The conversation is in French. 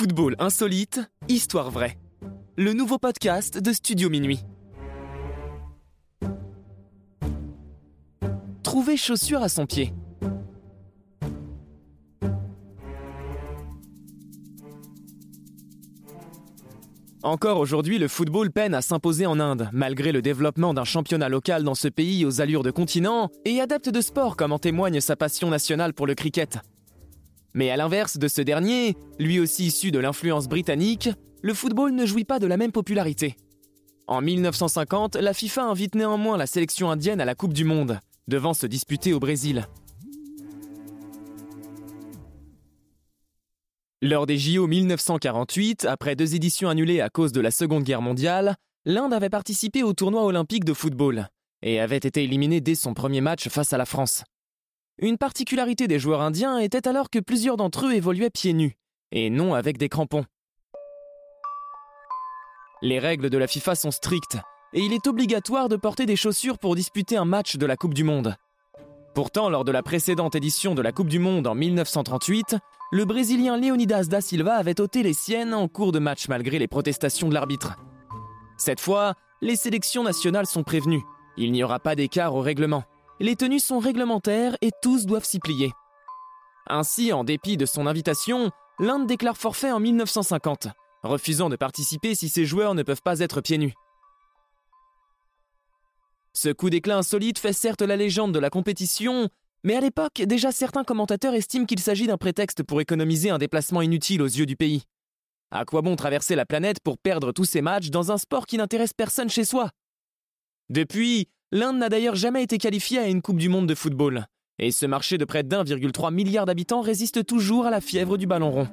Football insolite, histoire vraie. Le nouveau podcast de Studio Minuit. Trouver chaussures à son pied. Encore aujourd'hui, le football peine à s'imposer en Inde, malgré le développement d'un championnat local dans ce pays aux allures de continent et adepte de sport comme en témoigne sa passion nationale pour le cricket. Mais à l'inverse de ce dernier, lui aussi issu de l'influence britannique, le football ne jouit pas de la même popularité. En 1950, la FIFA invite néanmoins la sélection indienne à la Coupe du Monde, devant se disputer au Brésil. Lors des JO 1948, après deux éditions annulées à cause de la Seconde Guerre mondiale, l'Inde avait participé au tournoi olympique de football et avait été éliminée dès son premier match face à la France. Une particularité des joueurs indiens était alors que plusieurs d'entre eux évoluaient pieds nus, et non avec des crampons. Les règles de la FIFA sont strictes, et il est obligatoire de porter des chaussures pour disputer un match de la Coupe du Monde. Pourtant, lors de la précédente édition de la Coupe du Monde en 1938, le Brésilien Leonidas da Silva avait ôté les siennes en cours de match malgré les protestations de l'arbitre. Cette fois, les sélections nationales sont prévenues. Il n'y aura pas d'écart au règlement. Les tenues sont réglementaires et tous doivent s'y plier. Ainsi, en dépit de son invitation, l'Inde déclare forfait en 1950, refusant de participer si ses joueurs ne peuvent pas être pieds nus. Ce coup d'éclat insolite fait certes la légende de la compétition, mais à l'époque, déjà certains commentateurs estiment qu'il s'agit d'un prétexte pour économiser un déplacement inutile aux yeux du pays. À quoi bon traverser la planète pour perdre tous ces matchs dans un sport qui n'intéresse personne chez soi? Depuis, l'Inde n'a d'ailleurs jamais été qualifiée à une Coupe du Monde de football, et ce marché de près d'1,3 milliard d'habitants résiste toujours à la fièvre du ballon rond.